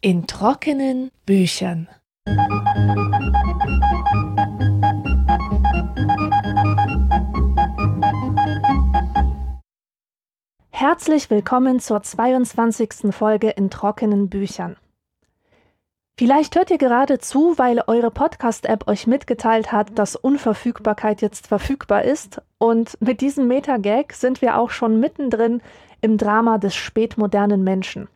In trockenen Büchern. Herzlich willkommen zur 22. Folge in trockenen Büchern. Vielleicht hört ihr gerade zu, weil eure Podcast-App euch mitgeteilt hat, dass Unverfügbarkeit jetzt verfügbar ist. Und mit diesem Meta-Gag sind wir auch schon mittendrin im Drama des spätmodernen Menschen.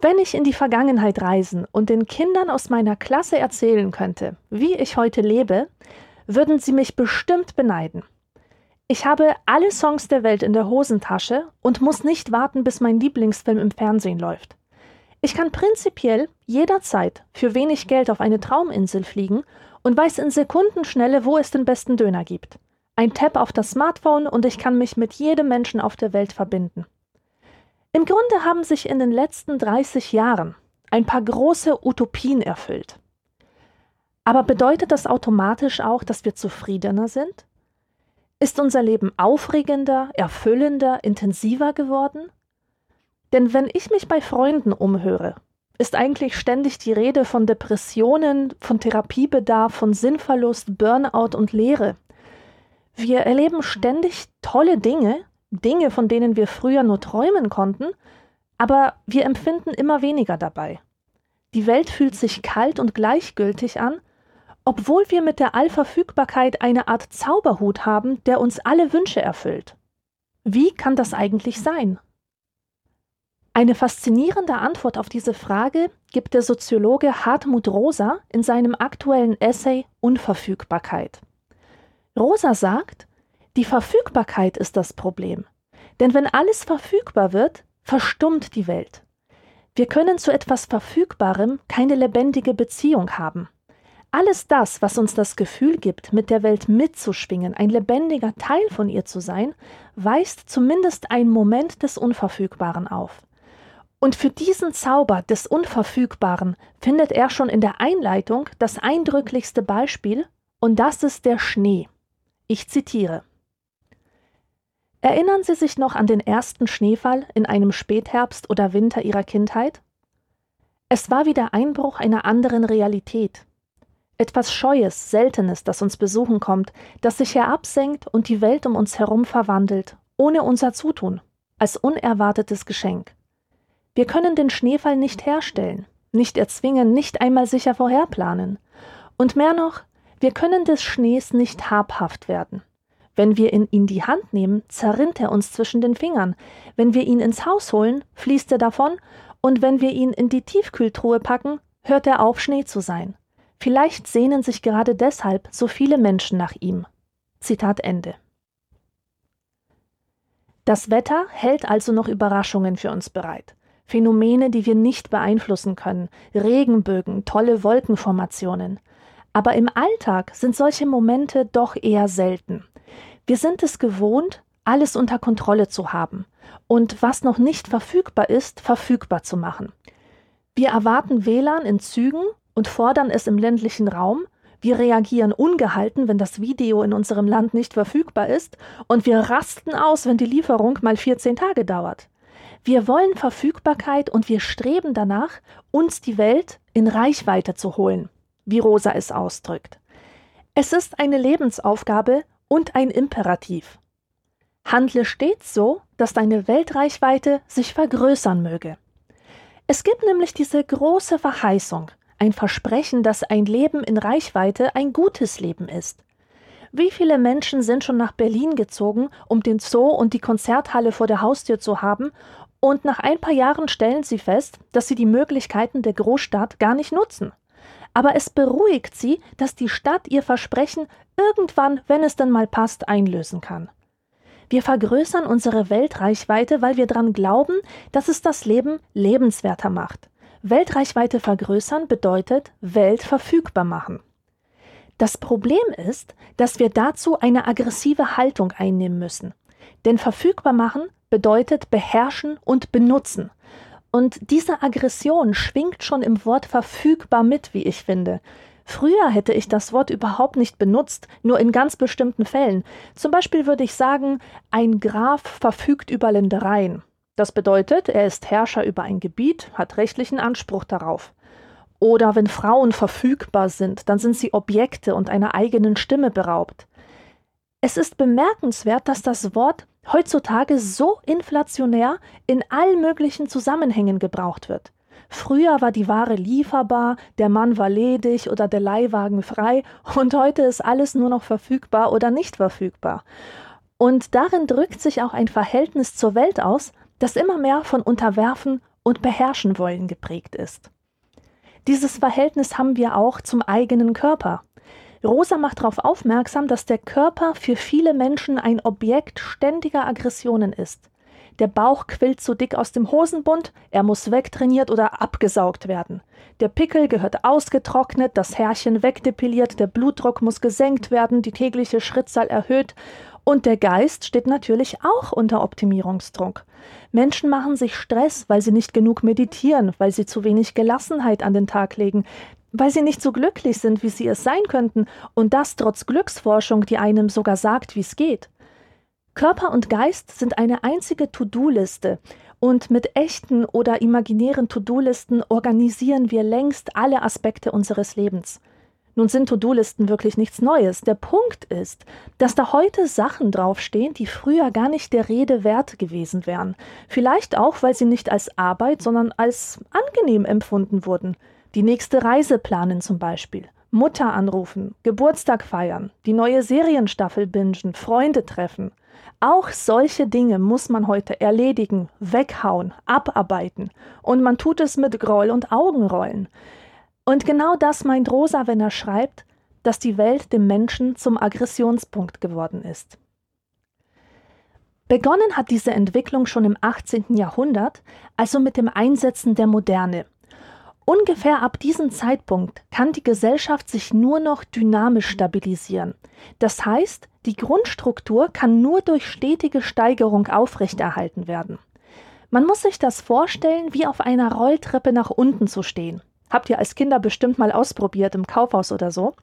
Wenn ich in die Vergangenheit reisen und den Kindern aus meiner Klasse erzählen könnte, wie ich heute lebe, würden sie mich bestimmt beneiden. Ich habe alle Songs der Welt in der Hosentasche und muss nicht warten, bis mein Lieblingsfilm im Fernsehen läuft. Ich kann prinzipiell jederzeit für wenig Geld auf eine Trauminsel fliegen und weiß in Sekundenschnelle, wo es den besten Döner gibt. Ein Tab auf das Smartphone und ich kann mich mit jedem Menschen auf der Welt verbinden. Im Grunde haben sich in den letzten 30 Jahren ein paar große Utopien erfüllt. Aber bedeutet das automatisch auch, dass wir zufriedener sind? Ist unser Leben aufregender, erfüllender, intensiver geworden? Denn wenn ich mich bei Freunden umhöre, ist eigentlich ständig die Rede von Depressionen, von Therapiebedarf, von Sinnverlust, Burnout und Leere. Wir erleben ständig tolle Dinge, Dinge, von denen wir früher nur träumen konnten, aber wir empfinden immer weniger dabei. Die Welt fühlt sich kalt und gleichgültig an, obwohl wir mit der Allverfügbarkeit eine Art Zauberhut haben, der uns alle Wünsche erfüllt. Wie kann das eigentlich sein? Eine faszinierende Antwort auf diese Frage gibt der Soziologe Hartmut Rosa in seinem aktuellen Essay Unverfügbarkeit. Rosa sagt, die Verfügbarkeit ist das Problem. Denn wenn alles verfügbar wird, verstummt die Welt. Wir können zu etwas Verfügbarem keine lebendige Beziehung haben. Alles das, was uns das Gefühl gibt, mit der Welt mitzuschwingen, ein lebendiger Teil von ihr zu sein, weist zumindest einen Moment des Unverfügbaren auf. Und für diesen Zauber des Unverfügbaren findet er schon in der Einleitung das eindrücklichste Beispiel, und das ist der Schnee. Ich zitiere. Erinnern Sie sich noch an den ersten Schneefall in einem Spätherbst oder Winter Ihrer Kindheit? Es war wie der Einbruch einer anderen Realität. Etwas Scheues, Seltenes, das uns besuchen kommt, das sich herabsenkt und die Welt um uns herum verwandelt, ohne unser Zutun, als unerwartetes Geschenk. Wir können den Schneefall nicht herstellen, nicht erzwingen, nicht einmal sicher vorherplanen. Und mehr noch, wir können des Schnees nicht habhaft werden. Wenn wir ihn in die Hand nehmen, zerrinnt er uns zwischen den Fingern. Wenn wir ihn ins Haus holen, fließt er davon. Und wenn wir ihn in die Tiefkühltruhe packen, hört er auf, Schnee zu sein. Vielleicht sehnen sich gerade deshalb so viele Menschen nach ihm. Zitat Ende. Das Wetter hält also noch Überraschungen für uns bereit. Phänomene, die wir nicht beeinflussen können, Regenbögen, tolle Wolkenformationen. Aber im Alltag sind solche Momente doch eher selten. Wir sind es gewohnt, alles unter Kontrolle zu haben und was noch nicht verfügbar ist, verfügbar zu machen. Wir erwarten WLAN in Zügen und fordern es im ländlichen Raum, wir reagieren ungehalten, wenn das Video in unserem Land nicht verfügbar ist, und wir rasten aus, wenn die Lieferung mal 14 Tage dauert. Wir wollen Verfügbarkeit und wir streben danach, uns die Welt in Reichweite zu holen, wie Rosa es ausdrückt. Es ist eine Lebensaufgabe und ein Imperativ. Handle stets so, dass deine Weltreichweite sich vergrößern möge. Es gibt nämlich diese große Verheißung, ein Versprechen, dass ein Leben in Reichweite ein gutes Leben ist. Wie viele Menschen sind schon nach Berlin gezogen, um den Zoo und die Konzerthalle vor der Haustür zu haben und nach ein paar Jahren stellen sie fest, dass sie die Möglichkeiten der Großstadt gar nicht nutzen. Aber es beruhigt sie, dass die Stadt ihr Versprechen irgendwann, wenn es dann mal passt, einlösen kann. Wir vergrößern unsere Weltreichweite, weil wir daran glauben, dass es das Leben lebenswerter macht. Weltreichweite vergrößern bedeutet Welt verfügbar machen. Das Problem ist, dass wir dazu eine aggressive Haltung einnehmen müssen. Denn verfügbar machen bedeutet beherrschen und benutzen. Und diese Aggression schwingt schon im Wort verfügbar mit, wie ich finde. Früher hätte ich das Wort überhaupt nicht benutzt, nur in ganz bestimmten Fällen. Zum Beispiel würde ich sagen, ein Graf verfügt über Ländereien. Das bedeutet, er ist Herrscher über ein Gebiet, hat rechtlichen Anspruch darauf. Oder wenn Frauen verfügbar sind, dann sind sie Objekte und einer eigenen Stimme beraubt. Es ist bemerkenswert, dass das Wort heutzutage so inflationär in allen möglichen Zusammenhängen gebraucht wird. Früher war die Ware lieferbar, der Mann war ledig oder der Leihwagen frei und heute ist alles nur noch verfügbar oder nicht verfügbar. Und darin drückt sich auch ein Verhältnis zur Welt aus, das immer mehr von Unterwerfen und Beherrschen wollen geprägt ist. Dieses Verhältnis haben wir auch zum eigenen Körper. Rosa macht darauf aufmerksam, dass der Körper für viele Menschen ein Objekt ständiger Aggressionen ist. Der Bauch quillt zu dick aus dem Hosenbund, er muss wegtrainiert oder abgesaugt werden. Der Pickel gehört ausgetrocknet, das Härchen wegdepiliert, der Blutdruck muss gesenkt werden, die tägliche Schrittzahl erhöht und der Geist steht natürlich auch unter Optimierungsdruck. Menschen machen sich Stress, weil sie nicht genug meditieren, weil sie zu wenig Gelassenheit an den Tag legen, weil sie nicht so glücklich sind, wie sie es sein könnten, und das trotz Glücksforschung, die einem sogar sagt, wie es geht. Körper und Geist sind eine einzige To-Do-Liste und mit echten oder imaginären To-Do-Listen organisieren wir längst alle Aspekte unseres Lebens. Nun sind To-Do-Listen wirklich nichts Neues. Der Punkt ist, dass da heute Sachen draufstehen, die früher gar nicht der Rede wert gewesen wären. Vielleicht auch, weil sie nicht als Arbeit, sondern als angenehm empfunden wurden. Die nächste Reise planen zum Beispiel. Mutter anrufen, Geburtstag feiern, die neue Serienstaffel bingen, Freunde treffen. Auch solche Dinge muss man heute erledigen, weghauen, abarbeiten. Und man tut es mit Groll und Augenrollen. Und genau das meint Rosa, wenn er schreibt, dass die Welt dem Menschen zum Aggressionspunkt geworden ist. Begonnen hat diese Entwicklung schon im 18. Jahrhundert, also mit dem Einsetzen der Moderne. Ungefähr ab diesem Zeitpunkt kann die Gesellschaft sich nur noch dynamisch stabilisieren. Das heißt, die Grundstruktur kann nur durch stetige Steigerung aufrechterhalten werden. Man muss sich das vorstellen, wie auf einer Rolltreppe nach unten zu stehen. Habt ihr als Kinder bestimmt mal ausprobiert im Kaufhaus oder so.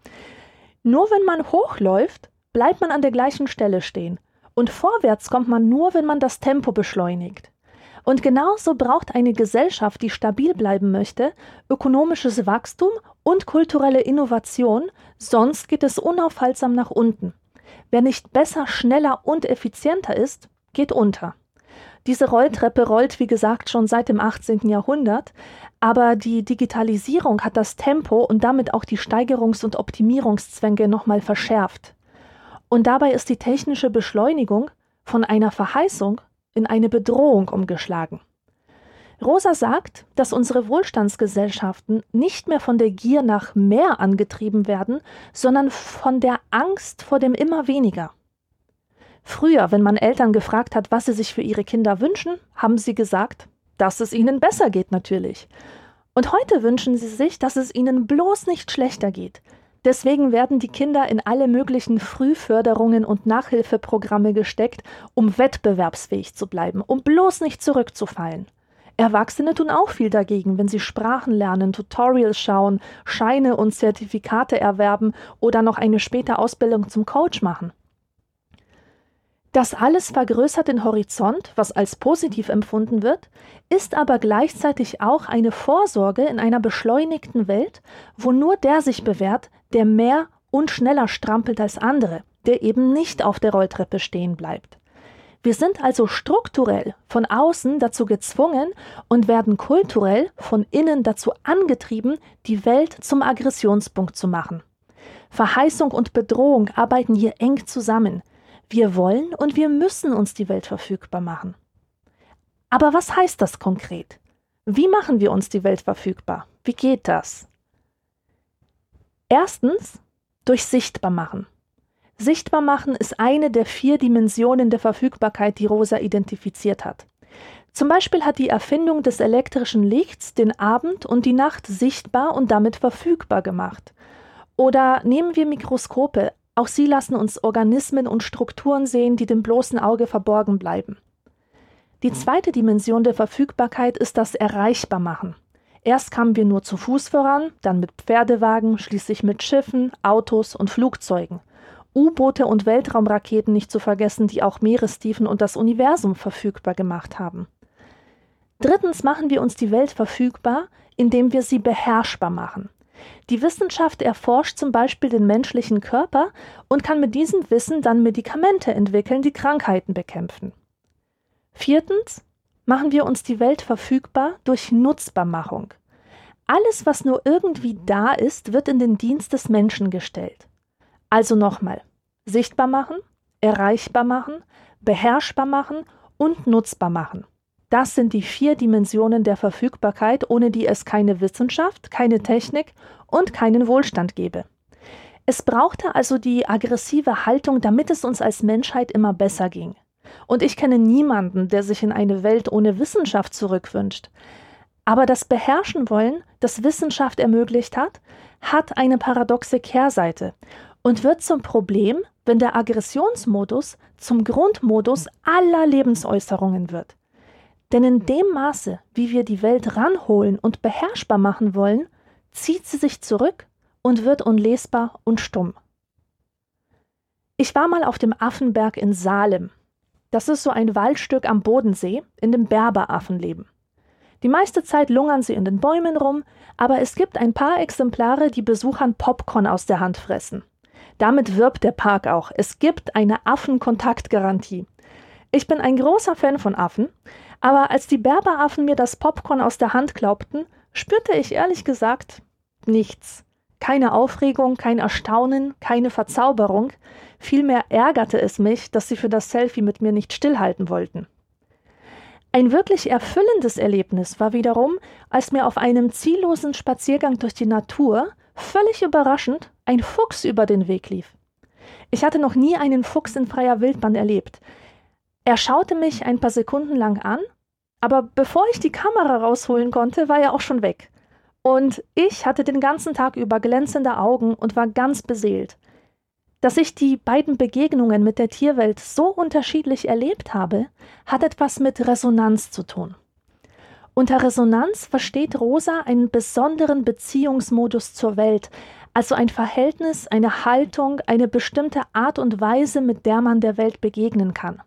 Nur wenn man hochläuft, bleibt man an der gleichen Stelle stehen. Und vorwärts kommt man nur, wenn man das Tempo beschleunigt. Und genauso braucht eine Gesellschaft, die stabil bleiben möchte, ökonomisches Wachstum und kulturelle Innovation, sonst geht es unaufhaltsam nach unten. Wer nicht besser, schneller und effizienter ist, geht unter. Diese Rolltreppe rollt, wie gesagt, schon seit dem 18. Jahrhundert, aber die Digitalisierung hat das Tempo und damit auch die Steigerungs- und Optimierungszwänge nochmal verschärft. Und dabei ist die technische Beschleunigung von einer Verheißung in eine Bedrohung umgeschlagen. Rosa sagt, dass unsere Wohlstandsgesellschaften nicht mehr von der Gier nach mehr angetrieben werden, sondern von der Angst vor dem immer weniger. Früher, wenn man Eltern gefragt hat, was sie sich für ihre Kinder wünschen, haben sie gesagt, dass es ihnen besser geht natürlich. Und heute wünschen sie sich, dass es ihnen bloß nicht schlechter geht, Deswegen werden die Kinder in alle möglichen Frühförderungen und Nachhilfeprogramme gesteckt, um wettbewerbsfähig zu bleiben, um bloß nicht zurückzufallen. Erwachsene tun auch viel dagegen, wenn sie Sprachen lernen, Tutorials schauen, Scheine und Zertifikate erwerben oder noch eine späte Ausbildung zum Coach machen. Das alles vergrößert den Horizont, was als positiv empfunden wird, ist aber gleichzeitig auch eine Vorsorge in einer beschleunigten Welt, wo nur der sich bewährt, der mehr und schneller strampelt als andere, der eben nicht auf der Rolltreppe stehen bleibt. Wir sind also strukturell von außen dazu gezwungen und werden kulturell von innen dazu angetrieben, die Welt zum Aggressionspunkt zu machen. Verheißung und Bedrohung arbeiten hier eng zusammen. Wir wollen und wir müssen uns die Welt verfügbar machen. Aber was heißt das konkret? Wie machen wir uns die Welt verfügbar? Wie geht das? Erstens durch Sichtbarmachen. Sichtbarmachen ist eine der vier Dimensionen der Verfügbarkeit, die Rosa identifiziert hat. Zum Beispiel hat die Erfindung des elektrischen Lichts den Abend und die Nacht sichtbar und damit verfügbar gemacht. Oder nehmen wir Mikroskope, auch sie lassen uns Organismen und Strukturen sehen, die dem bloßen Auge verborgen bleiben. Die zweite Dimension der Verfügbarkeit ist das Erreichbarmachen. Erst kamen wir nur zu Fuß voran, dann mit Pferdewagen, schließlich mit Schiffen, Autos und Flugzeugen. U-Boote und Weltraumraketen nicht zu vergessen, die auch Meerestiefen und das Universum verfügbar gemacht haben. Drittens machen wir uns die Welt verfügbar, indem wir sie beherrschbar machen. Die Wissenschaft erforscht zum Beispiel den menschlichen Körper und kann mit diesem Wissen dann Medikamente entwickeln, die Krankheiten bekämpfen. Viertens machen wir uns die Welt verfügbar durch Nutzbarmachung. Alles, was nur irgendwie da ist, wird in den Dienst des Menschen gestellt. Also nochmal, sichtbar machen, erreichbar machen, beherrschbar machen und nutzbar machen. Das sind die vier Dimensionen der Verfügbarkeit, ohne die es keine Wissenschaft, keine Technik und keinen Wohlstand gäbe. Es brauchte also die aggressive Haltung, damit es uns als Menschheit immer besser ging. Und ich kenne niemanden, der sich in eine Welt ohne Wissenschaft zurückwünscht. Aber das Beherrschen wollen, das Wissenschaft ermöglicht hat, hat eine paradoxe Kehrseite und wird zum Problem, wenn der Aggressionsmodus zum Grundmodus aller Lebensäußerungen wird. Denn in dem Maße, wie wir die Welt ranholen und beherrschbar machen wollen, zieht sie sich zurück und wird unlesbar und stumm. Ich war mal auf dem Affenberg in Salem. Das ist so ein Waldstück am Bodensee, in dem Berberaffen leben. Die meiste Zeit lungern sie in den Bäumen rum, aber es gibt ein paar Exemplare, die Besuchern Popcorn aus der Hand fressen. Damit wirbt der Park auch. Es gibt eine Affenkontaktgarantie. Ich bin ein großer Fan von Affen, aber als die Berberaffen mir das Popcorn aus der Hand glaubten, spürte ich ehrlich gesagt nichts. Keine Aufregung, kein Erstaunen, keine Verzauberung, vielmehr ärgerte es mich, dass sie für das Selfie mit mir nicht stillhalten wollten. Ein wirklich erfüllendes Erlebnis war wiederum, als mir auf einem ziellosen Spaziergang durch die Natur völlig überraschend ein Fuchs über den Weg lief. Ich hatte noch nie einen Fuchs in freier Wildbahn erlebt. Er schaute mich ein paar Sekunden lang an, aber bevor ich die Kamera rausholen konnte, war er auch schon weg. Und ich hatte den ganzen Tag über glänzende Augen und war ganz beseelt. Dass ich die beiden Begegnungen mit der Tierwelt so unterschiedlich erlebt habe, hat etwas mit Resonanz zu tun. Unter Resonanz versteht Rosa einen besonderen Beziehungsmodus zur Welt, also ein Verhältnis, eine Haltung, eine bestimmte Art und Weise, mit der man der Welt begegnen kann.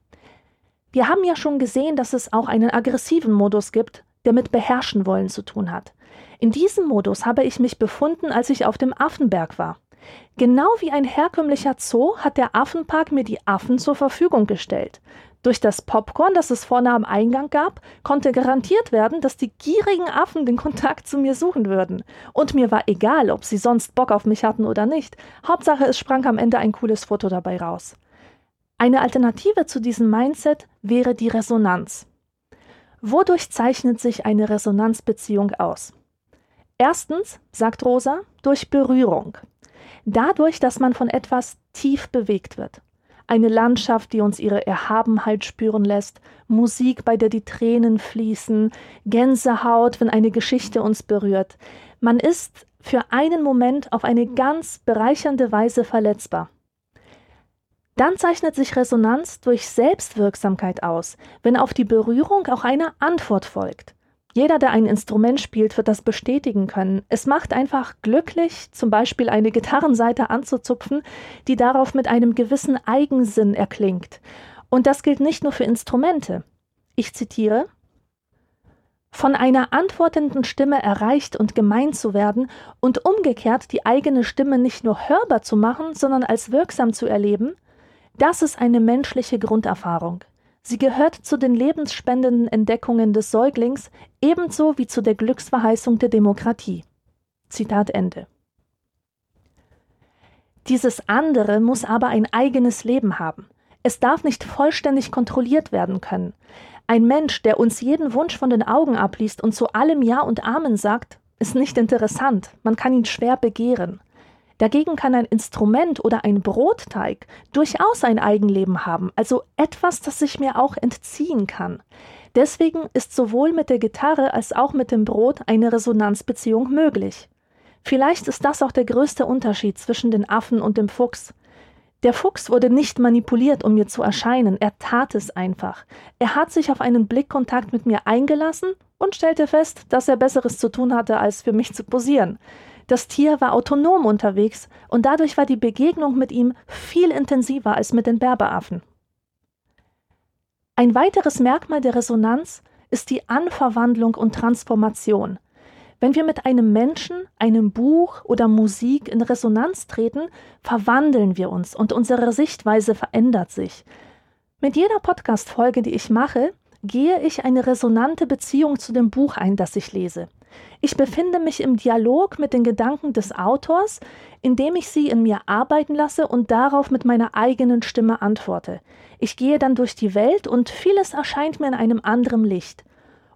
Wir haben ja schon gesehen, dass es auch einen aggressiven Modus gibt, der mit beherrschen wollen zu tun hat. In diesem Modus habe ich mich befunden, als ich auf dem Affenberg war. Genau wie ein herkömmlicher Zoo hat der Affenpark mir die Affen zur Verfügung gestellt. Durch das Popcorn, das es vorne am Eingang gab, konnte garantiert werden, dass die gierigen Affen den Kontakt zu mir suchen würden. Und mir war egal, ob sie sonst Bock auf mich hatten oder nicht. Hauptsache, es sprang am Ende ein cooles Foto dabei raus. Eine Alternative zu diesem Mindset wäre die Resonanz. Wodurch zeichnet sich eine Resonanzbeziehung aus? Erstens, sagt Rosa, durch Berührung. Dadurch, dass man von etwas tief bewegt wird. Eine Landschaft, die uns ihre Erhabenheit spüren lässt, Musik, bei der die Tränen fließen, Gänsehaut, wenn eine Geschichte uns berührt. Man ist für einen Moment auf eine ganz bereichernde Weise verletzbar. Dann zeichnet sich Resonanz durch Selbstwirksamkeit aus, wenn auf die Berührung auch eine Antwort folgt. Jeder, der ein Instrument spielt, wird das bestätigen können. Es macht einfach glücklich, zum Beispiel eine Gitarrenseite anzuzupfen, die darauf mit einem gewissen Eigensinn erklingt. Und das gilt nicht nur für Instrumente. Ich zitiere von einer antwortenden Stimme erreicht und gemeint zu werden und umgekehrt die eigene Stimme nicht nur hörbar zu machen, sondern als wirksam zu erleben, das ist eine menschliche Grunderfahrung. Sie gehört zu den lebensspendenden Entdeckungen des Säuglings, ebenso wie zu der Glücksverheißung der Demokratie. Zitat Ende. Dieses andere muss aber ein eigenes Leben haben. Es darf nicht vollständig kontrolliert werden können. Ein Mensch, der uns jeden Wunsch von den Augen abliest und zu allem Ja und Amen sagt, ist nicht interessant, man kann ihn schwer begehren. Dagegen kann ein Instrument oder ein Brotteig durchaus ein Eigenleben haben, also etwas, das sich mir auch entziehen kann. Deswegen ist sowohl mit der Gitarre als auch mit dem Brot eine Resonanzbeziehung möglich. Vielleicht ist das auch der größte Unterschied zwischen den Affen und dem Fuchs. Der Fuchs wurde nicht manipuliert, um mir zu erscheinen, er tat es einfach. Er hat sich auf einen Blickkontakt mit mir eingelassen und stellte fest, dass er Besseres zu tun hatte, als für mich zu posieren. Das Tier war autonom unterwegs und dadurch war die Begegnung mit ihm viel intensiver als mit den Berberaffen. Ein weiteres Merkmal der Resonanz ist die Anverwandlung und Transformation. Wenn wir mit einem Menschen, einem Buch oder Musik in Resonanz treten, verwandeln wir uns und unsere Sichtweise verändert sich. Mit jeder Podcast-Folge, die ich mache, gehe ich eine resonante Beziehung zu dem Buch ein, das ich lese. Ich befinde mich im Dialog mit den Gedanken des Autors, indem ich sie in mir arbeiten lasse und darauf mit meiner eigenen Stimme antworte. Ich gehe dann durch die Welt und vieles erscheint mir in einem anderen Licht.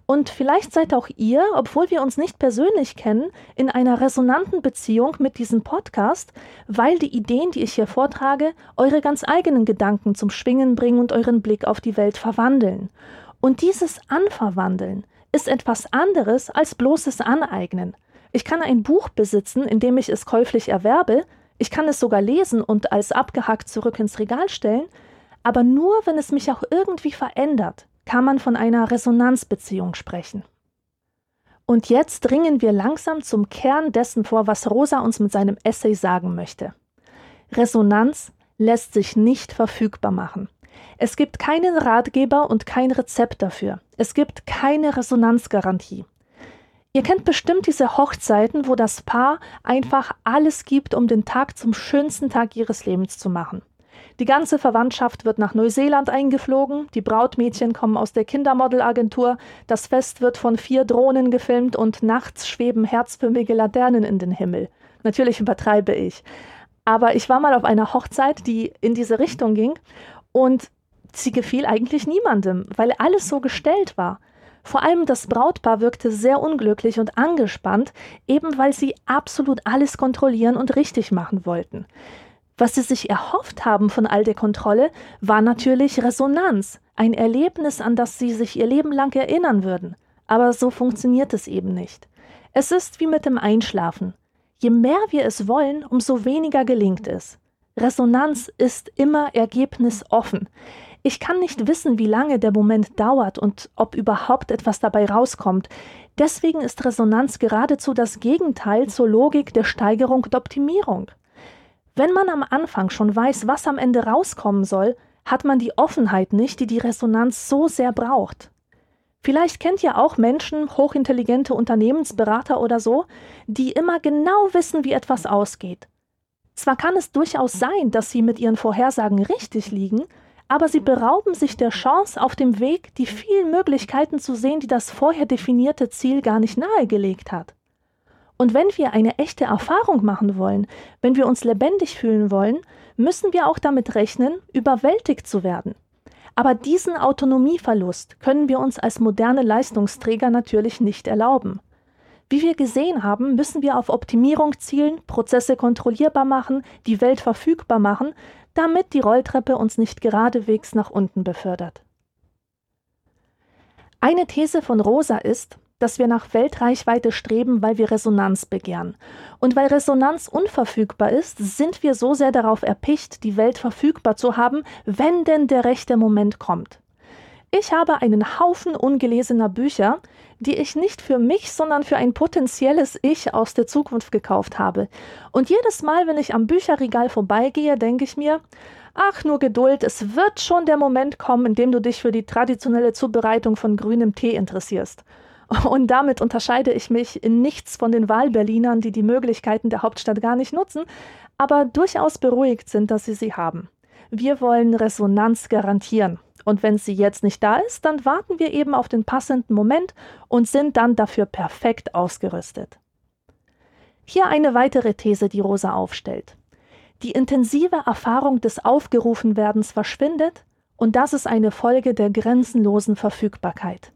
Und vielleicht seid auch ihr, obwohl wir uns nicht persönlich kennen, in einer resonanten Beziehung mit diesem Podcast, weil die Ideen, die ich hier vortrage, eure ganz eigenen Gedanken zum Schwingen bringen und euren Blick auf die Welt verwandeln. Und dieses Anverwandeln ist etwas anderes als bloßes Aneignen. Ich kann ein Buch besitzen, indem ich es käuflich erwerbe, ich kann es sogar lesen und als abgehackt zurück ins Regal stellen, aber nur, wenn es mich auch irgendwie verändert, kann man von einer Resonanzbeziehung sprechen. Und jetzt dringen wir langsam zum Kern dessen vor, was Rosa uns mit seinem Essay sagen möchte. Resonanz lässt sich nicht verfügbar machen. Es gibt keinen Ratgeber und kein Rezept dafür. Es gibt keine Resonanzgarantie. Ihr kennt bestimmt diese Hochzeiten, wo das Paar einfach alles gibt, um den Tag zum schönsten Tag ihres Lebens zu machen. Die ganze Verwandtschaft wird nach Neuseeland eingeflogen, die Brautmädchen kommen aus der Kindermodelagentur, das Fest wird von vier Drohnen gefilmt und nachts schweben herzförmige Laternen in den Himmel. Natürlich übertreibe ich. Aber ich war mal auf einer Hochzeit, die in diese Richtung ging und sie gefiel eigentlich niemandem, weil alles so gestellt war. Vor allem das Brautpaar wirkte sehr unglücklich und angespannt, eben weil sie absolut alles kontrollieren und richtig machen wollten. Was sie sich erhofft haben von all der Kontrolle, war natürlich Resonanz, ein Erlebnis, an das sie sich ihr Leben lang erinnern würden. Aber so funktioniert es eben nicht. Es ist wie mit dem Einschlafen. Je mehr wir es wollen, umso weniger gelingt es. Resonanz ist immer ergebnisoffen. Ich kann nicht wissen, wie lange der Moment dauert und ob überhaupt etwas dabei rauskommt. Deswegen ist Resonanz geradezu das Gegenteil zur Logik der Steigerung und Optimierung. Wenn man am Anfang schon weiß, was am Ende rauskommen soll, hat man die Offenheit nicht, die die Resonanz so sehr braucht. Vielleicht kennt ihr auch Menschen, hochintelligente Unternehmensberater oder so, die immer genau wissen, wie etwas ausgeht. Zwar kann es durchaus sein, dass sie mit ihren Vorhersagen richtig liegen, aber sie berauben sich der Chance, auf dem Weg die vielen Möglichkeiten zu sehen, die das vorher definierte Ziel gar nicht nahegelegt hat. Und wenn wir eine echte Erfahrung machen wollen, wenn wir uns lebendig fühlen wollen, müssen wir auch damit rechnen, überwältigt zu werden. Aber diesen Autonomieverlust können wir uns als moderne Leistungsträger natürlich nicht erlauben. Wie wir gesehen haben, müssen wir auf Optimierung zielen, Prozesse kontrollierbar machen, die Welt verfügbar machen, damit die Rolltreppe uns nicht geradewegs nach unten befördert. Eine These von Rosa ist, dass wir nach Weltreichweite streben, weil wir Resonanz begehren. Und weil Resonanz unverfügbar ist, sind wir so sehr darauf erpicht, die Welt verfügbar zu haben, wenn denn der rechte Moment kommt. Ich habe einen Haufen ungelesener Bücher, die ich nicht für mich, sondern für ein potenzielles Ich aus der Zukunft gekauft habe. Und jedes Mal, wenn ich am Bücherregal vorbeigehe, denke ich mir, ach nur Geduld, es wird schon der Moment kommen, in dem du dich für die traditionelle Zubereitung von grünem Tee interessierst. Und damit unterscheide ich mich in nichts von den Wahlberlinern, die die Möglichkeiten der Hauptstadt gar nicht nutzen, aber durchaus beruhigt sind, dass sie sie haben. Wir wollen Resonanz garantieren. Und wenn sie jetzt nicht da ist, dann warten wir eben auf den passenden Moment und sind dann dafür perfekt ausgerüstet. Hier eine weitere These, die Rosa aufstellt. Die intensive Erfahrung des Aufgerufenwerdens verschwindet und das ist eine Folge der grenzenlosen Verfügbarkeit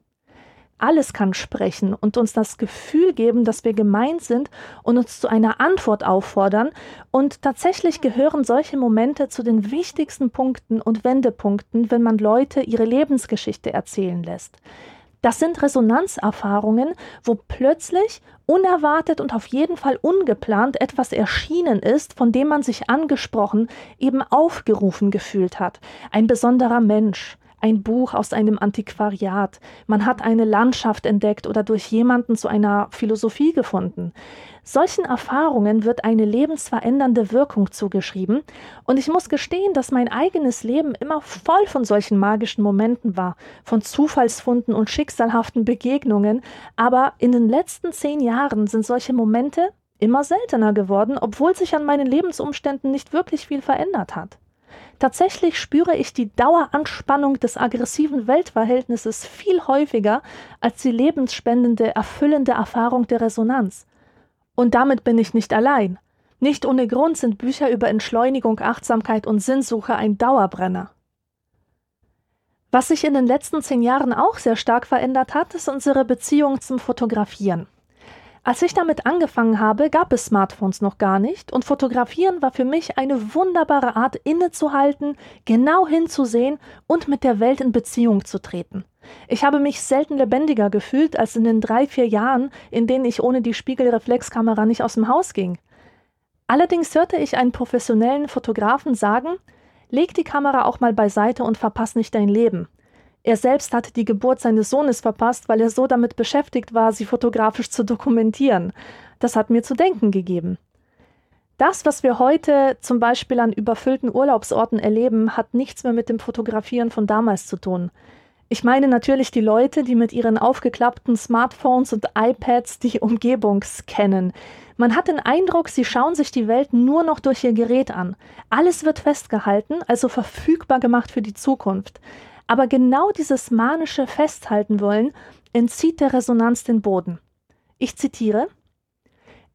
alles kann sprechen und uns das Gefühl geben, dass wir gemeint sind und uns zu einer Antwort auffordern. Und tatsächlich gehören solche Momente zu den wichtigsten Punkten und Wendepunkten, wenn man Leute ihre Lebensgeschichte erzählen lässt. Das sind Resonanzerfahrungen, wo plötzlich, unerwartet und auf jeden Fall ungeplant etwas erschienen ist, von dem man sich angesprochen, eben aufgerufen gefühlt hat. Ein besonderer Mensch, ein Buch aus einem Antiquariat, man hat eine Landschaft entdeckt oder durch jemanden zu einer Philosophie gefunden. Solchen Erfahrungen wird eine lebensverändernde Wirkung zugeschrieben, und ich muss gestehen, dass mein eigenes Leben immer voll von solchen magischen Momenten war, von Zufallsfunden und schicksalhaften Begegnungen, aber in den letzten zehn Jahren sind solche Momente immer seltener geworden, obwohl sich an meinen Lebensumständen nicht wirklich viel verändert hat. Tatsächlich spüre ich die Daueranspannung des aggressiven Weltverhältnisses viel häufiger als die lebensspendende, erfüllende Erfahrung der Resonanz. Und damit bin ich nicht allein. Nicht ohne Grund sind Bücher über Entschleunigung, Achtsamkeit und Sinnsuche ein Dauerbrenner. Was sich in den letzten zehn Jahren auch sehr stark verändert hat, ist unsere Beziehung zum Fotografieren. Als ich damit angefangen habe, gab es Smartphones noch gar nicht und Fotografieren war für mich eine wunderbare Art innezuhalten, genau hinzusehen und mit der Welt in Beziehung zu treten. Ich habe mich selten lebendiger gefühlt als in den drei, vier Jahren, in denen ich ohne die Spiegelreflexkamera nicht aus dem Haus ging. Allerdings hörte ich einen professionellen Fotografen sagen, leg die Kamera auch mal beiseite und verpass nicht dein Leben. Er selbst hatte die Geburt seines Sohnes verpasst, weil er so damit beschäftigt war, sie fotografisch zu dokumentieren. Das hat mir zu denken gegeben. Das, was wir heute zum Beispiel an überfüllten Urlaubsorten erleben, hat nichts mehr mit dem Fotografieren von damals zu tun. Ich meine natürlich die Leute, die mit ihren aufgeklappten Smartphones und iPads die Umgebung scannen. Man hat den Eindruck, sie schauen sich die Welt nur noch durch ihr Gerät an. Alles wird festgehalten, also verfügbar gemacht für die Zukunft. Aber genau dieses manische Festhalten wollen entzieht der Resonanz den Boden. Ich zitiere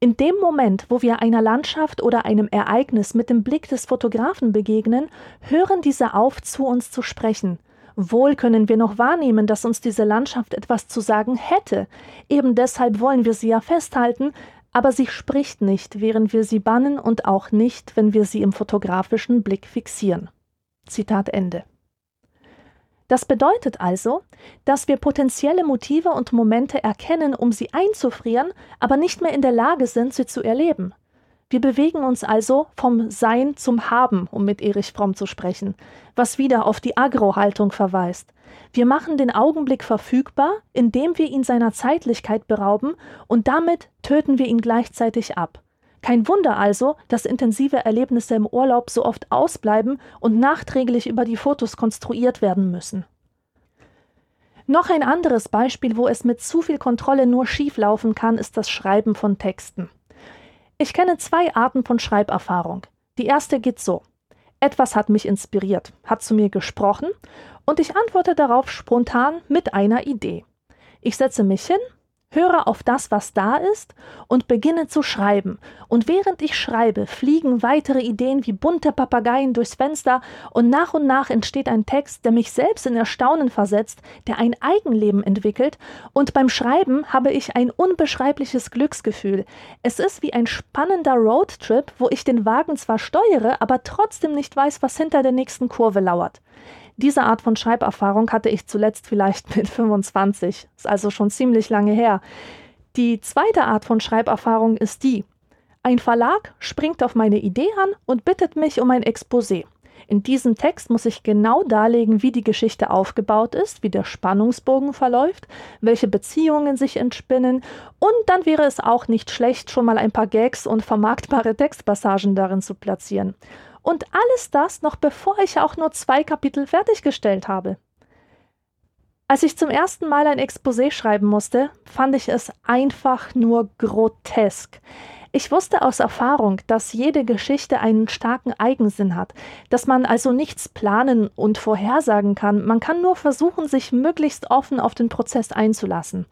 in dem Moment, wo wir einer Landschaft oder einem Ereignis mit dem Blick des Fotografen begegnen, hören diese auf, zu uns zu sprechen. Wohl können wir noch wahrnehmen, dass uns diese Landschaft etwas zu sagen hätte. Eben deshalb wollen wir sie ja festhalten, aber sie spricht nicht, während wir sie bannen und auch nicht, wenn wir sie im fotografischen Blick fixieren. Zitat Ende. Das bedeutet also, dass wir potenzielle Motive und Momente erkennen, um sie einzufrieren, aber nicht mehr in der Lage sind, sie zu erleben. Wir bewegen uns also vom Sein zum Haben, um mit Erich Fromm zu sprechen, was wieder auf die Agro-Haltung verweist. Wir machen den Augenblick verfügbar, indem wir ihn seiner Zeitlichkeit berauben, und damit töten wir ihn gleichzeitig ab. Kein Wunder also, dass intensive Erlebnisse im Urlaub so oft ausbleiben und nachträglich über die Fotos konstruiert werden müssen. Noch ein anderes Beispiel, wo es mit zu viel Kontrolle nur schief laufen kann, ist das Schreiben von Texten. Ich kenne zwei Arten von Schreiberfahrung. Die erste geht so. Etwas hat mich inspiriert, hat zu mir gesprochen und ich antworte darauf spontan mit einer Idee. Ich setze mich hin höre auf das, was da ist und beginne zu schreiben. Und während ich schreibe, fliegen weitere Ideen wie bunte Papageien durchs Fenster und nach und nach entsteht ein Text, der mich selbst in Erstaunen versetzt, der ein Eigenleben entwickelt und beim Schreiben habe ich ein unbeschreibliches Glücksgefühl. Es ist wie ein spannender Roadtrip, wo ich den Wagen zwar steuere, aber trotzdem nicht weiß, was hinter der nächsten Kurve lauert. Diese Art von Schreiberfahrung hatte ich zuletzt vielleicht mit 25, ist also schon ziemlich lange her. Die zweite Art von Schreiberfahrung ist die. Ein Verlag springt auf meine Idee an und bittet mich um ein Exposé. In diesem Text muss ich genau darlegen, wie die Geschichte aufgebaut ist, wie der Spannungsbogen verläuft, welche Beziehungen sich entspinnen und dann wäre es auch nicht schlecht, schon mal ein paar Gags und vermarktbare Textpassagen darin zu platzieren. Und alles das noch bevor ich auch nur zwei Kapitel fertiggestellt habe. Als ich zum ersten Mal ein Exposé schreiben musste, fand ich es einfach nur grotesk. Ich wusste aus Erfahrung, dass jede Geschichte einen starken Eigensinn hat, dass man also nichts planen und vorhersagen kann, man kann nur versuchen, sich möglichst offen auf den Prozess einzulassen.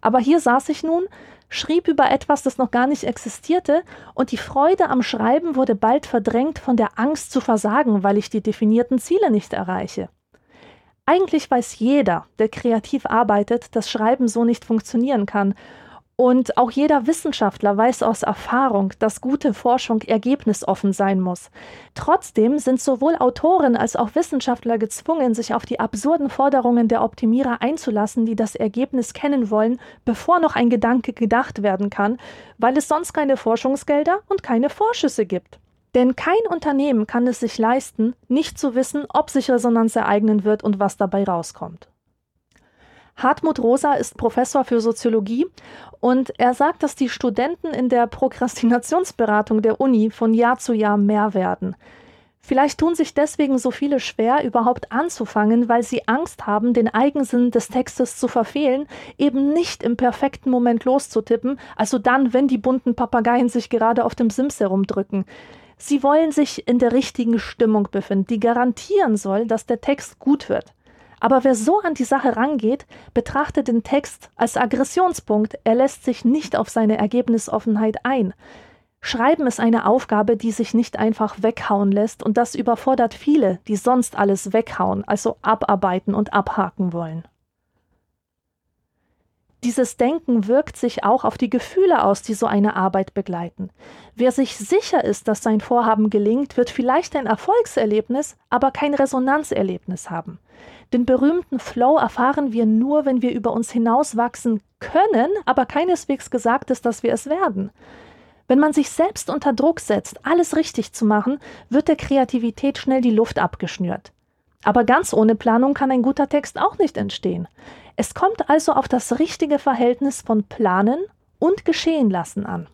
Aber hier saß ich nun, schrieb über etwas, das noch gar nicht existierte, und die Freude am Schreiben wurde bald verdrängt von der Angst zu versagen, weil ich die definierten Ziele nicht erreiche. Eigentlich weiß jeder, der kreativ arbeitet, dass Schreiben so nicht funktionieren kann. Und auch jeder Wissenschaftler weiß aus Erfahrung, dass gute Forschung ergebnisoffen sein muss. Trotzdem sind sowohl Autoren als auch Wissenschaftler gezwungen, sich auf die absurden Forderungen der Optimierer einzulassen, die das Ergebnis kennen wollen, bevor noch ein Gedanke gedacht werden kann, weil es sonst keine Forschungsgelder und keine Vorschüsse gibt. Denn kein Unternehmen kann es sich leisten, nicht zu wissen, ob sich Resonanz ereignen wird und was dabei rauskommt. Hartmut Rosa ist Professor für Soziologie und er sagt, dass die Studenten in der Prokrastinationsberatung der Uni von Jahr zu Jahr mehr werden. Vielleicht tun sich deswegen so viele schwer, überhaupt anzufangen, weil sie Angst haben, den Eigensinn des Textes zu verfehlen, eben nicht im perfekten Moment loszutippen, also dann, wenn die bunten Papageien sich gerade auf dem Sims herumdrücken. Sie wollen sich in der richtigen Stimmung befinden, die garantieren soll, dass der Text gut wird. Aber wer so an die Sache rangeht, betrachtet den Text als Aggressionspunkt, er lässt sich nicht auf seine Ergebnisoffenheit ein. Schreiben ist eine Aufgabe, die sich nicht einfach weghauen lässt, und das überfordert viele, die sonst alles weghauen, also abarbeiten und abhaken wollen. Dieses Denken wirkt sich auch auf die Gefühle aus, die so eine Arbeit begleiten. Wer sich sicher ist, dass sein Vorhaben gelingt, wird vielleicht ein Erfolgserlebnis, aber kein Resonanzerlebnis haben. Den berühmten Flow erfahren wir nur, wenn wir über uns hinauswachsen können, aber keineswegs gesagt ist, dass wir es werden. Wenn man sich selbst unter Druck setzt, alles richtig zu machen, wird der Kreativität schnell die Luft abgeschnürt. Aber ganz ohne Planung kann ein guter Text auch nicht entstehen. Es kommt also auf das richtige Verhältnis von Planen und Geschehen lassen an.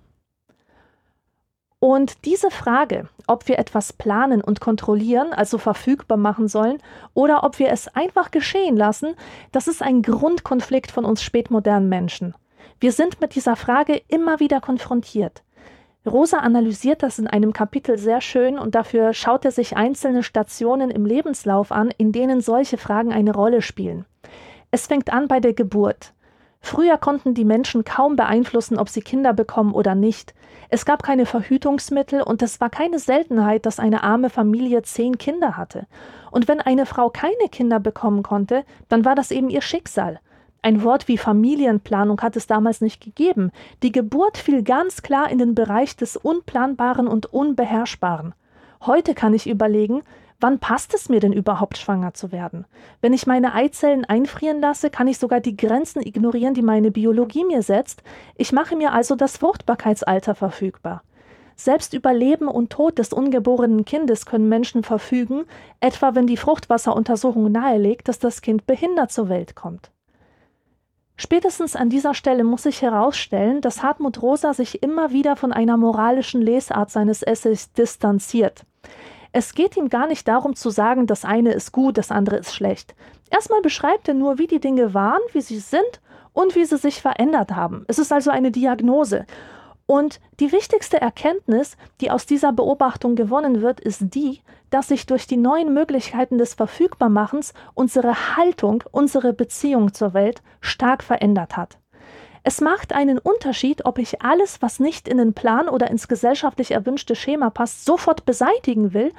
Und diese Frage, ob wir etwas planen und kontrollieren, also verfügbar machen sollen, oder ob wir es einfach geschehen lassen, das ist ein Grundkonflikt von uns spätmodernen Menschen. Wir sind mit dieser Frage immer wieder konfrontiert. Rosa analysiert das in einem Kapitel sehr schön und dafür schaut er sich einzelne Stationen im Lebenslauf an, in denen solche Fragen eine Rolle spielen. Es fängt an bei der Geburt. Früher konnten die Menschen kaum beeinflussen, ob sie Kinder bekommen oder nicht. Es gab keine Verhütungsmittel und es war keine Seltenheit, dass eine arme Familie zehn Kinder hatte. Und wenn eine Frau keine Kinder bekommen konnte, dann war das eben ihr Schicksal. Ein Wort wie Familienplanung hat es damals nicht gegeben. Die Geburt fiel ganz klar in den Bereich des Unplanbaren und Unbeherrschbaren. Heute kann ich überlegen, Wann passt es mir denn überhaupt, schwanger zu werden? Wenn ich meine Eizellen einfrieren lasse, kann ich sogar die Grenzen ignorieren, die meine Biologie mir setzt. Ich mache mir also das Fruchtbarkeitsalter verfügbar. Selbst über Leben und Tod des ungeborenen Kindes können Menschen verfügen, etwa wenn die Fruchtwasseruntersuchung nahelegt, dass das Kind behindert zur Welt kommt. Spätestens an dieser Stelle muss sich herausstellen, dass Hartmut Rosa sich immer wieder von einer moralischen Lesart seines Essays distanziert. Es geht ihm gar nicht darum zu sagen, das eine ist gut, das andere ist schlecht. Erstmal beschreibt er nur, wie die Dinge waren, wie sie sind und wie sie sich verändert haben. Es ist also eine Diagnose. Und die wichtigste Erkenntnis, die aus dieser Beobachtung gewonnen wird, ist die, dass sich durch die neuen Möglichkeiten des Verfügbarmachens unsere Haltung, unsere Beziehung zur Welt stark verändert hat. Es macht einen Unterschied, ob ich alles, was nicht in den Plan oder ins gesellschaftlich erwünschte Schema passt, sofort beseitigen will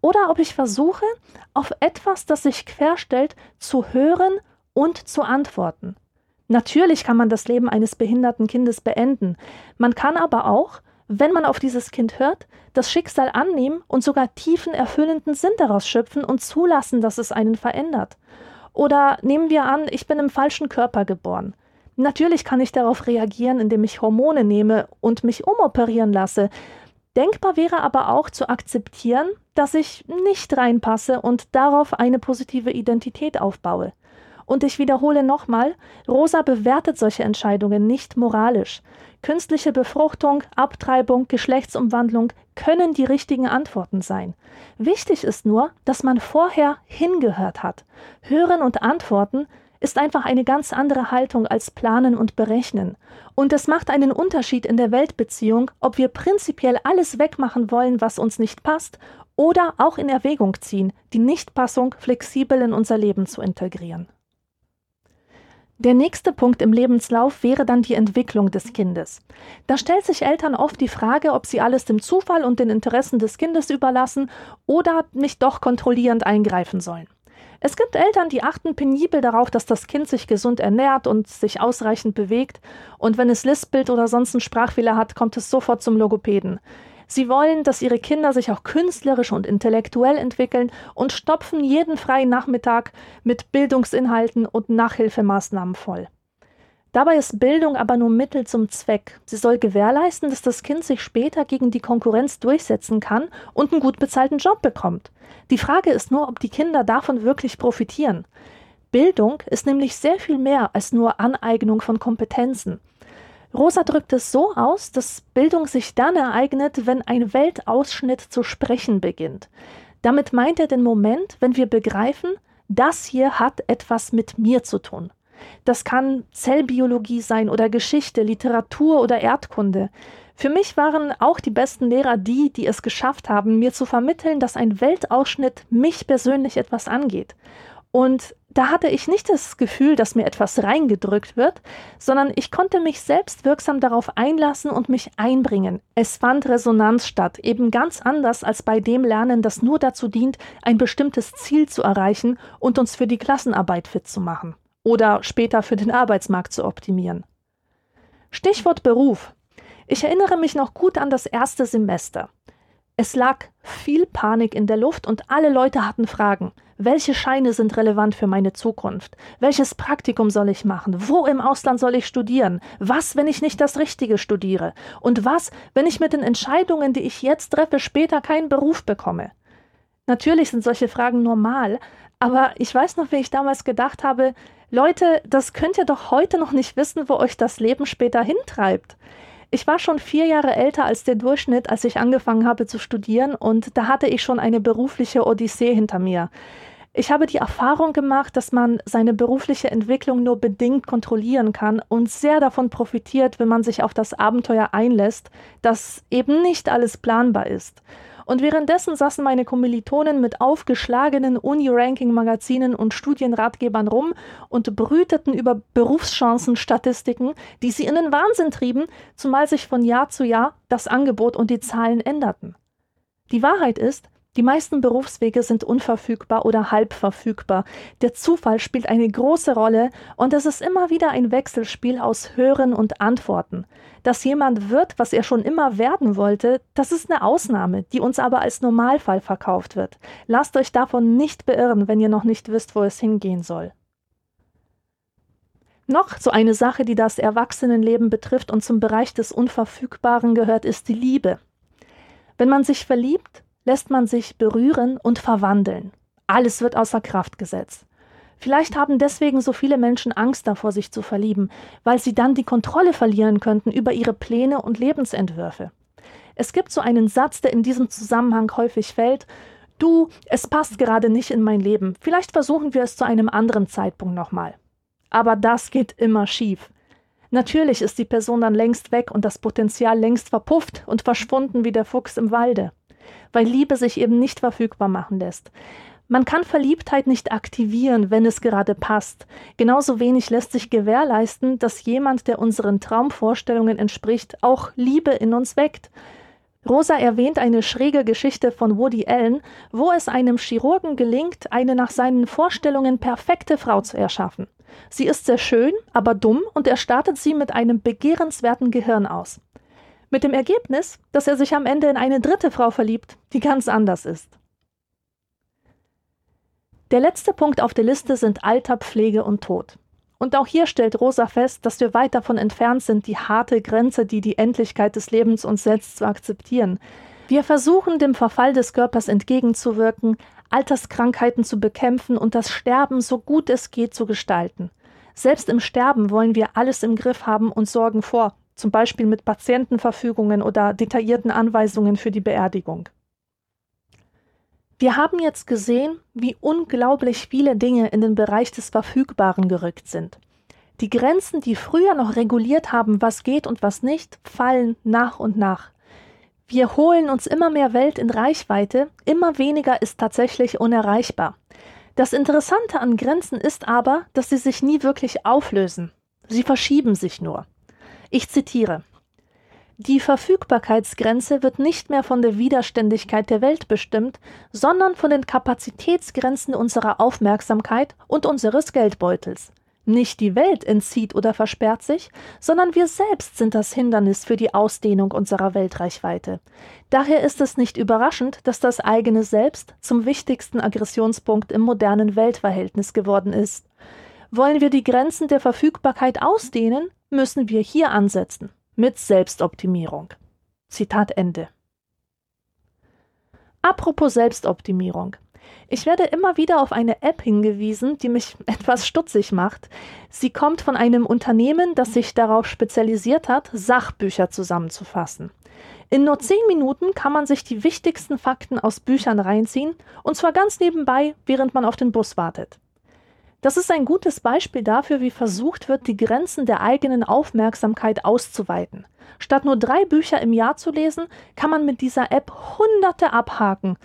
oder ob ich versuche, auf etwas, das sich querstellt, zu hören und zu antworten. Natürlich kann man das Leben eines behinderten Kindes beenden. Man kann aber auch, wenn man auf dieses Kind hört, das Schicksal annehmen und sogar tiefen erfüllenden Sinn daraus schöpfen und zulassen, dass es einen verändert. Oder nehmen wir an, ich bin im falschen Körper geboren. Natürlich kann ich darauf reagieren, indem ich Hormone nehme und mich umoperieren lasse. Denkbar wäre aber auch zu akzeptieren, dass ich nicht reinpasse und darauf eine positive Identität aufbaue. Und ich wiederhole nochmal, Rosa bewertet solche Entscheidungen nicht moralisch. Künstliche Befruchtung, Abtreibung, Geschlechtsumwandlung können die richtigen Antworten sein. Wichtig ist nur, dass man vorher hingehört hat. Hören und Antworten ist einfach eine ganz andere Haltung als Planen und Berechnen. Und es macht einen Unterschied in der Weltbeziehung, ob wir prinzipiell alles wegmachen wollen, was uns nicht passt, oder auch in Erwägung ziehen, die Nichtpassung flexibel in unser Leben zu integrieren. Der nächste Punkt im Lebenslauf wäre dann die Entwicklung des Kindes. Da stellt sich Eltern oft die Frage, ob sie alles dem Zufall und den Interessen des Kindes überlassen oder nicht doch kontrollierend eingreifen sollen. Es gibt Eltern, die achten penibel darauf, dass das Kind sich gesund ernährt und sich ausreichend bewegt, und wenn es Lispelt oder sonst einen Sprachfehler hat, kommt es sofort zum Logopäden. Sie wollen, dass ihre Kinder sich auch künstlerisch und intellektuell entwickeln und stopfen jeden freien Nachmittag mit Bildungsinhalten und Nachhilfemaßnahmen voll. Dabei ist Bildung aber nur Mittel zum Zweck. Sie soll gewährleisten, dass das Kind sich später gegen die Konkurrenz durchsetzen kann und einen gut bezahlten Job bekommt. Die Frage ist nur, ob die Kinder davon wirklich profitieren. Bildung ist nämlich sehr viel mehr als nur Aneignung von Kompetenzen. Rosa drückt es so aus, dass Bildung sich dann ereignet, wenn ein Weltausschnitt zu sprechen beginnt. Damit meint er den Moment, wenn wir begreifen, das hier hat etwas mit mir zu tun. Das kann Zellbiologie sein oder Geschichte, Literatur oder Erdkunde. Für mich waren auch die besten Lehrer die, die es geschafft haben, mir zu vermitteln, dass ein Weltausschnitt mich persönlich etwas angeht. Und da hatte ich nicht das Gefühl, dass mir etwas reingedrückt wird, sondern ich konnte mich selbst wirksam darauf einlassen und mich einbringen. Es fand Resonanz statt, eben ganz anders als bei dem Lernen, das nur dazu dient, ein bestimmtes Ziel zu erreichen und uns für die Klassenarbeit fit zu machen oder später für den Arbeitsmarkt zu optimieren. Stichwort Beruf. Ich erinnere mich noch gut an das erste Semester. Es lag viel Panik in der Luft und alle Leute hatten Fragen. Welche Scheine sind relevant für meine Zukunft? Welches Praktikum soll ich machen? Wo im Ausland soll ich studieren? Was, wenn ich nicht das Richtige studiere? Und was, wenn ich mit den Entscheidungen, die ich jetzt treffe, später keinen Beruf bekomme? Natürlich sind solche Fragen normal, aber ich weiß noch, wie ich damals gedacht habe, Leute, das könnt ihr doch heute noch nicht wissen, wo euch das Leben später hintreibt. Ich war schon vier Jahre älter als der Durchschnitt, als ich angefangen habe zu studieren, und da hatte ich schon eine berufliche Odyssee hinter mir. Ich habe die Erfahrung gemacht, dass man seine berufliche Entwicklung nur bedingt kontrollieren kann und sehr davon profitiert, wenn man sich auf das Abenteuer einlässt, dass eben nicht alles planbar ist. Und währenddessen saßen meine Kommilitonen mit aufgeschlagenen Uni-Ranking-Magazinen und Studienratgebern rum und brüteten über Berufschancenstatistiken, die sie in den Wahnsinn trieben, zumal sich von Jahr zu Jahr das Angebot und die Zahlen änderten. Die Wahrheit ist, die meisten Berufswege sind unverfügbar oder halb verfügbar. Der Zufall spielt eine große Rolle und es ist immer wieder ein Wechselspiel aus Hören und Antworten. Dass jemand wird, was er schon immer werden wollte, das ist eine Ausnahme, die uns aber als Normalfall verkauft wird. Lasst euch davon nicht beirren, wenn ihr noch nicht wisst, wo es hingehen soll. Noch so eine Sache, die das Erwachsenenleben betrifft und zum Bereich des Unverfügbaren gehört, ist die Liebe. Wenn man sich verliebt, lässt man sich berühren und verwandeln. Alles wird außer Kraft gesetzt. Vielleicht haben deswegen so viele Menschen Angst davor, sich zu verlieben, weil sie dann die Kontrolle verlieren könnten über ihre Pläne und Lebensentwürfe. Es gibt so einen Satz, der in diesem Zusammenhang häufig fällt Du, es passt gerade nicht in mein Leben. Vielleicht versuchen wir es zu einem anderen Zeitpunkt nochmal. Aber das geht immer schief. Natürlich ist die Person dann längst weg und das Potenzial längst verpufft und verschwunden wie der Fuchs im Walde weil Liebe sich eben nicht verfügbar machen lässt. Man kann Verliebtheit nicht aktivieren, wenn es gerade passt. Genauso wenig lässt sich gewährleisten, dass jemand, der unseren Traumvorstellungen entspricht, auch Liebe in uns weckt. Rosa erwähnt eine schräge Geschichte von Woody Allen, wo es einem Chirurgen gelingt, eine nach seinen Vorstellungen perfekte Frau zu erschaffen. Sie ist sehr schön, aber dumm und er startet sie mit einem begehrenswerten Gehirn aus. Mit dem Ergebnis, dass er sich am Ende in eine dritte Frau verliebt, die ganz anders ist. Der letzte Punkt auf der Liste sind Alter, Pflege und Tod. Und auch hier stellt Rosa fest, dass wir weit davon entfernt sind, die harte Grenze, die die Endlichkeit des Lebens uns setzt, zu akzeptieren. Wir versuchen, dem Verfall des Körpers entgegenzuwirken, Alterskrankheiten zu bekämpfen und das Sterben so gut es geht zu gestalten. Selbst im Sterben wollen wir alles im Griff haben und sorgen vor, zum Beispiel mit Patientenverfügungen oder detaillierten Anweisungen für die Beerdigung. Wir haben jetzt gesehen, wie unglaublich viele Dinge in den Bereich des Verfügbaren gerückt sind. Die Grenzen, die früher noch reguliert haben, was geht und was nicht, fallen nach und nach. Wir holen uns immer mehr Welt in Reichweite, immer weniger ist tatsächlich unerreichbar. Das Interessante an Grenzen ist aber, dass sie sich nie wirklich auflösen. Sie verschieben sich nur. Ich zitiere Die Verfügbarkeitsgrenze wird nicht mehr von der Widerständigkeit der Welt bestimmt, sondern von den Kapazitätsgrenzen unserer Aufmerksamkeit und unseres Geldbeutels. Nicht die Welt entzieht oder versperrt sich, sondern wir selbst sind das Hindernis für die Ausdehnung unserer Weltreichweite. Daher ist es nicht überraschend, dass das eigene Selbst zum wichtigsten Aggressionspunkt im modernen Weltverhältnis geworden ist. Wollen wir die Grenzen der Verfügbarkeit ausdehnen, müssen wir hier ansetzen, mit Selbstoptimierung. Zitat Ende. Apropos Selbstoptimierung. Ich werde immer wieder auf eine App hingewiesen, die mich etwas stutzig macht. Sie kommt von einem Unternehmen, das sich darauf spezialisiert hat, Sachbücher zusammenzufassen. In nur zehn Minuten kann man sich die wichtigsten Fakten aus Büchern reinziehen, und zwar ganz nebenbei, während man auf den Bus wartet. Das ist ein gutes Beispiel dafür, wie versucht wird, die Grenzen der eigenen Aufmerksamkeit auszuweiten. Statt nur drei Bücher im Jahr zu lesen, kann man mit dieser App Hunderte abhaken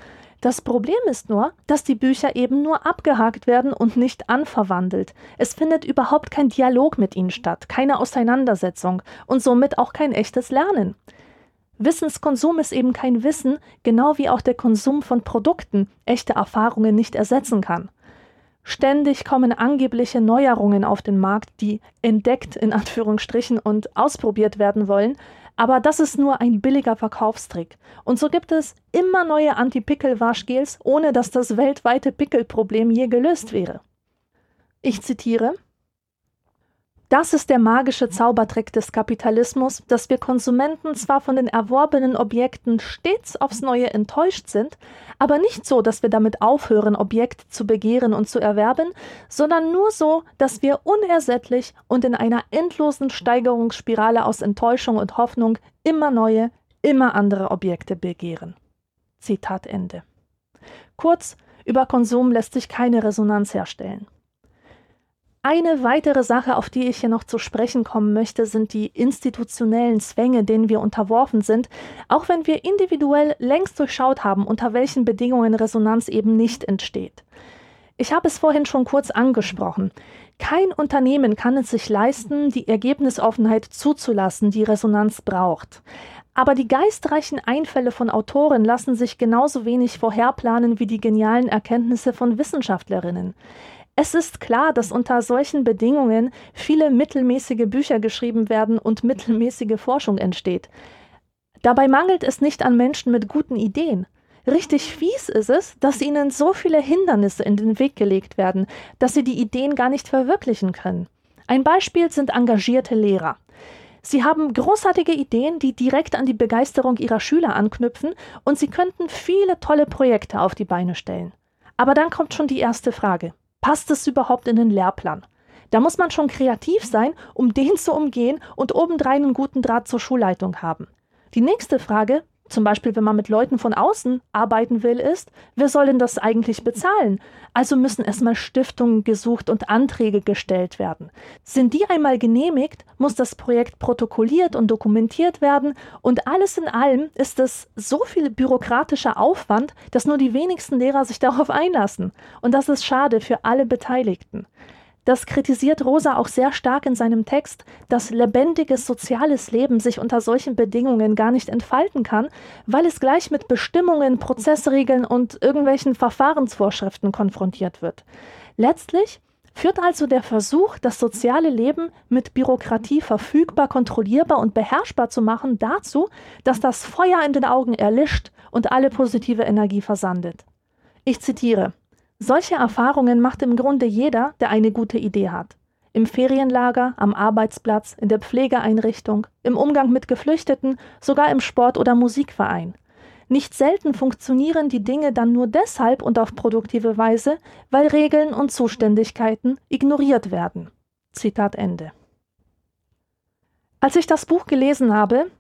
das Problem ist nur, dass die Bücher eben nur abgehakt werden und nicht anverwandelt. Es findet überhaupt kein Dialog mit ihnen statt, keine Auseinandersetzung und somit auch kein echtes Lernen. Wissenskonsum ist eben kein Wissen, genau wie auch der Konsum von Produkten echte Erfahrungen nicht ersetzen kann. Ständig kommen angebliche Neuerungen auf den Markt, die entdeckt in Anführungsstrichen und ausprobiert werden wollen, aber das ist nur ein billiger Verkaufstrick. Und so gibt es immer neue Anti-Pickel-Waschgels, ohne dass das weltweite Pickelproblem je gelöst wäre. Ich zitiere das ist der magische Zaubertrick des Kapitalismus, dass wir Konsumenten zwar von den erworbenen Objekten stets aufs Neue enttäuscht sind, aber nicht so, dass wir damit aufhören, Objekte zu begehren und zu erwerben, sondern nur so, dass wir unersättlich und in einer endlosen Steigerungsspirale aus Enttäuschung und Hoffnung immer neue, immer andere Objekte begehren. Zitat Ende. Kurz, über Konsum lässt sich keine Resonanz herstellen. Eine weitere Sache, auf die ich hier noch zu sprechen kommen möchte, sind die institutionellen Zwänge, denen wir unterworfen sind, auch wenn wir individuell längst durchschaut haben, unter welchen Bedingungen Resonanz eben nicht entsteht. Ich habe es vorhin schon kurz angesprochen. Kein Unternehmen kann es sich leisten, die Ergebnisoffenheit zuzulassen, die Resonanz braucht. Aber die geistreichen Einfälle von Autoren lassen sich genauso wenig vorherplanen wie die genialen Erkenntnisse von Wissenschaftlerinnen. Es ist klar, dass unter solchen Bedingungen viele mittelmäßige Bücher geschrieben werden und mittelmäßige Forschung entsteht. Dabei mangelt es nicht an Menschen mit guten Ideen. Richtig fies ist es, dass ihnen so viele Hindernisse in den Weg gelegt werden, dass sie die Ideen gar nicht verwirklichen können. Ein Beispiel sind engagierte Lehrer. Sie haben großartige Ideen, die direkt an die Begeisterung ihrer Schüler anknüpfen, und sie könnten viele tolle Projekte auf die Beine stellen. Aber dann kommt schon die erste Frage. Passt es überhaupt in den Lehrplan? Da muss man schon kreativ sein, um den zu umgehen und obendrein einen guten Draht zur Schulleitung haben. Die nächste Frage, zum Beispiel wenn man mit Leuten von außen arbeiten will, ist, wer soll denn das eigentlich bezahlen? Also müssen erstmal Stiftungen gesucht und Anträge gestellt werden. Sind die einmal genehmigt, muss das Projekt protokolliert und dokumentiert werden und alles in allem ist es so viel bürokratischer Aufwand, dass nur die wenigsten Lehrer sich darauf einlassen. Und das ist schade für alle Beteiligten. Das kritisiert Rosa auch sehr stark in seinem Text, dass lebendiges soziales Leben sich unter solchen Bedingungen gar nicht entfalten kann, weil es gleich mit Bestimmungen, Prozessregeln und irgendwelchen Verfahrensvorschriften konfrontiert wird. Letztlich führt also der Versuch, das soziale Leben mit Bürokratie verfügbar, kontrollierbar und beherrschbar zu machen, dazu, dass das Feuer in den Augen erlischt und alle positive Energie versandet. Ich zitiere solche Erfahrungen macht im Grunde jeder, der eine gute Idee hat. Im Ferienlager, am Arbeitsplatz, in der Pflegeeinrichtung, im Umgang mit Geflüchteten, sogar im Sport- oder Musikverein. Nicht selten funktionieren die Dinge dann nur deshalb und auf produktive Weise, weil Regeln und Zuständigkeiten ignoriert werden. Zitat Ende. Als ich das Buch gelesen habe,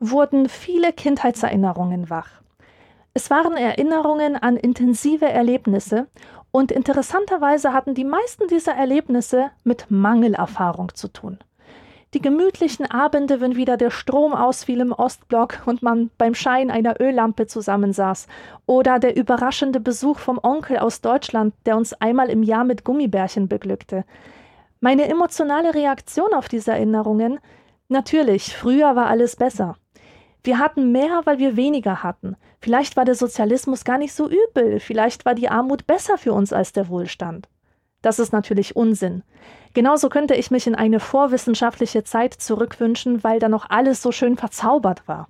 wurden viele Kindheitserinnerungen wach. Es waren Erinnerungen an intensive Erlebnisse und interessanterweise hatten die meisten dieser Erlebnisse mit Mangelerfahrung zu tun. Die gemütlichen Abende, wenn wieder der Strom ausfiel im Ostblock und man beim Schein einer Öllampe zusammensaß, oder der überraschende Besuch vom Onkel aus Deutschland, der uns einmal im Jahr mit Gummibärchen beglückte. Meine emotionale Reaktion auf diese Erinnerungen Natürlich, früher war alles besser. Wir hatten mehr, weil wir weniger hatten. Vielleicht war der Sozialismus gar nicht so übel, vielleicht war die Armut besser für uns als der Wohlstand. Das ist natürlich Unsinn. Genauso könnte ich mich in eine vorwissenschaftliche Zeit zurückwünschen, weil da noch alles so schön verzaubert war.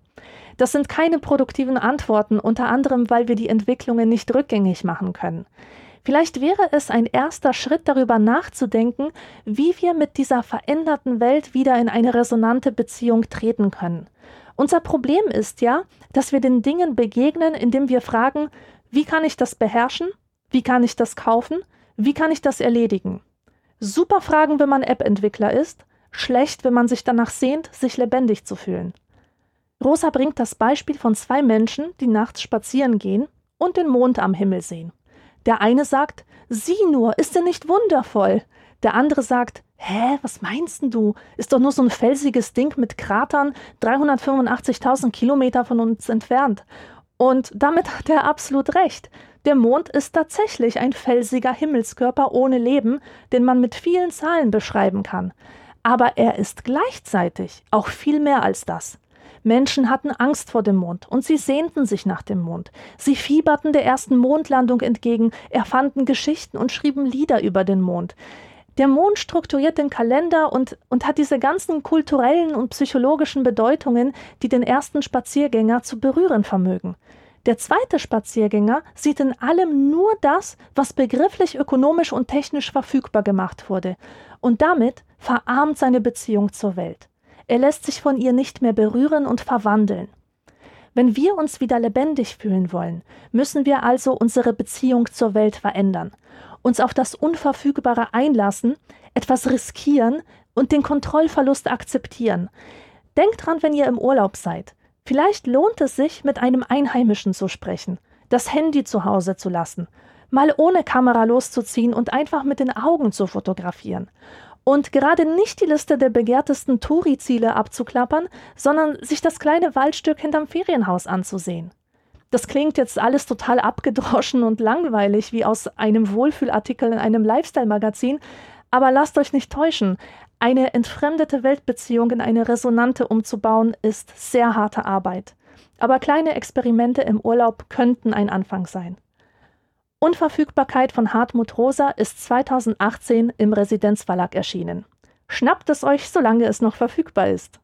Das sind keine produktiven Antworten, unter anderem, weil wir die Entwicklungen nicht rückgängig machen können. Vielleicht wäre es ein erster Schritt darüber nachzudenken, wie wir mit dieser veränderten Welt wieder in eine resonante Beziehung treten können. Unser Problem ist ja, dass wir den Dingen begegnen, indem wir fragen, wie kann ich das beherrschen? Wie kann ich das kaufen? Wie kann ich das erledigen? Super Fragen, wenn man App-Entwickler ist, schlecht, wenn man sich danach sehnt, sich lebendig zu fühlen. Rosa bringt das Beispiel von zwei Menschen, die nachts spazieren gehen und den Mond am Himmel sehen. Der eine sagt, sieh nur, ist er nicht wundervoll? Der andere sagt, hä, was meinst du? Ist doch nur so ein felsiges Ding mit Kratern 385.000 Kilometer von uns entfernt. Und damit hat er absolut recht. Der Mond ist tatsächlich ein felsiger Himmelskörper ohne Leben, den man mit vielen Zahlen beschreiben kann. Aber er ist gleichzeitig auch viel mehr als das. Menschen hatten Angst vor dem Mond und sie sehnten sich nach dem Mond. Sie fieberten der ersten Mondlandung entgegen, erfanden Geschichten und schrieben Lieder über den Mond. Der Mond strukturiert den Kalender und, und hat diese ganzen kulturellen und psychologischen Bedeutungen, die den ersten Spaziergänger zu berühren vermögen. Der zweite Spaziergänger sieht in allem nur das, was begrifflich, ökonomisch und technisch verfügbar gemacht wurde, und damit verarmt seine Beziehung zur Welt. Er lässt sich von ihr nicht mehr berühren und verwandeln. Wenn wir uns wieder lebendig fühlen wollen, müssen wir also unsere Beziehung zur Welt verändern, uns auf das Unverfügbare einlassen, etwas riskieren und den Kontrollverlust akzeptieren. Denkt dran, wenn ihr im Urlaub seid. Vielleicht lohnt es sich, mit einem Einheimischen zu sprechen, das Handy zu Hause zu lassen, mal ohne Kamera loszuziehen und einfach mit den Augen zu fotografieren und gerade nicht die Liste der begehrtesten Touri-Ziele abzuklappern, sondern sich das kleine Waldstück hinterm Ferienhaus anzusehen. Das klingt jetzt alles total abgedroschen und langweilig wie aus einem Wohlfühlartikel in einem Lifestyle-Magazin, aber lasst euch nicht täuschen. Eine entfremdete Weltbeziehung in eine resonante umzubauen, ist sehr harte Arbeit. Aber kleine Experimente im Urlaub könnten ein Anfang sein. Unverfügbarkeit von Hartmut Rosa ist 2018 im Residenzverlag erschienen. Schnappt es euch, solange es noch verfügbar ist.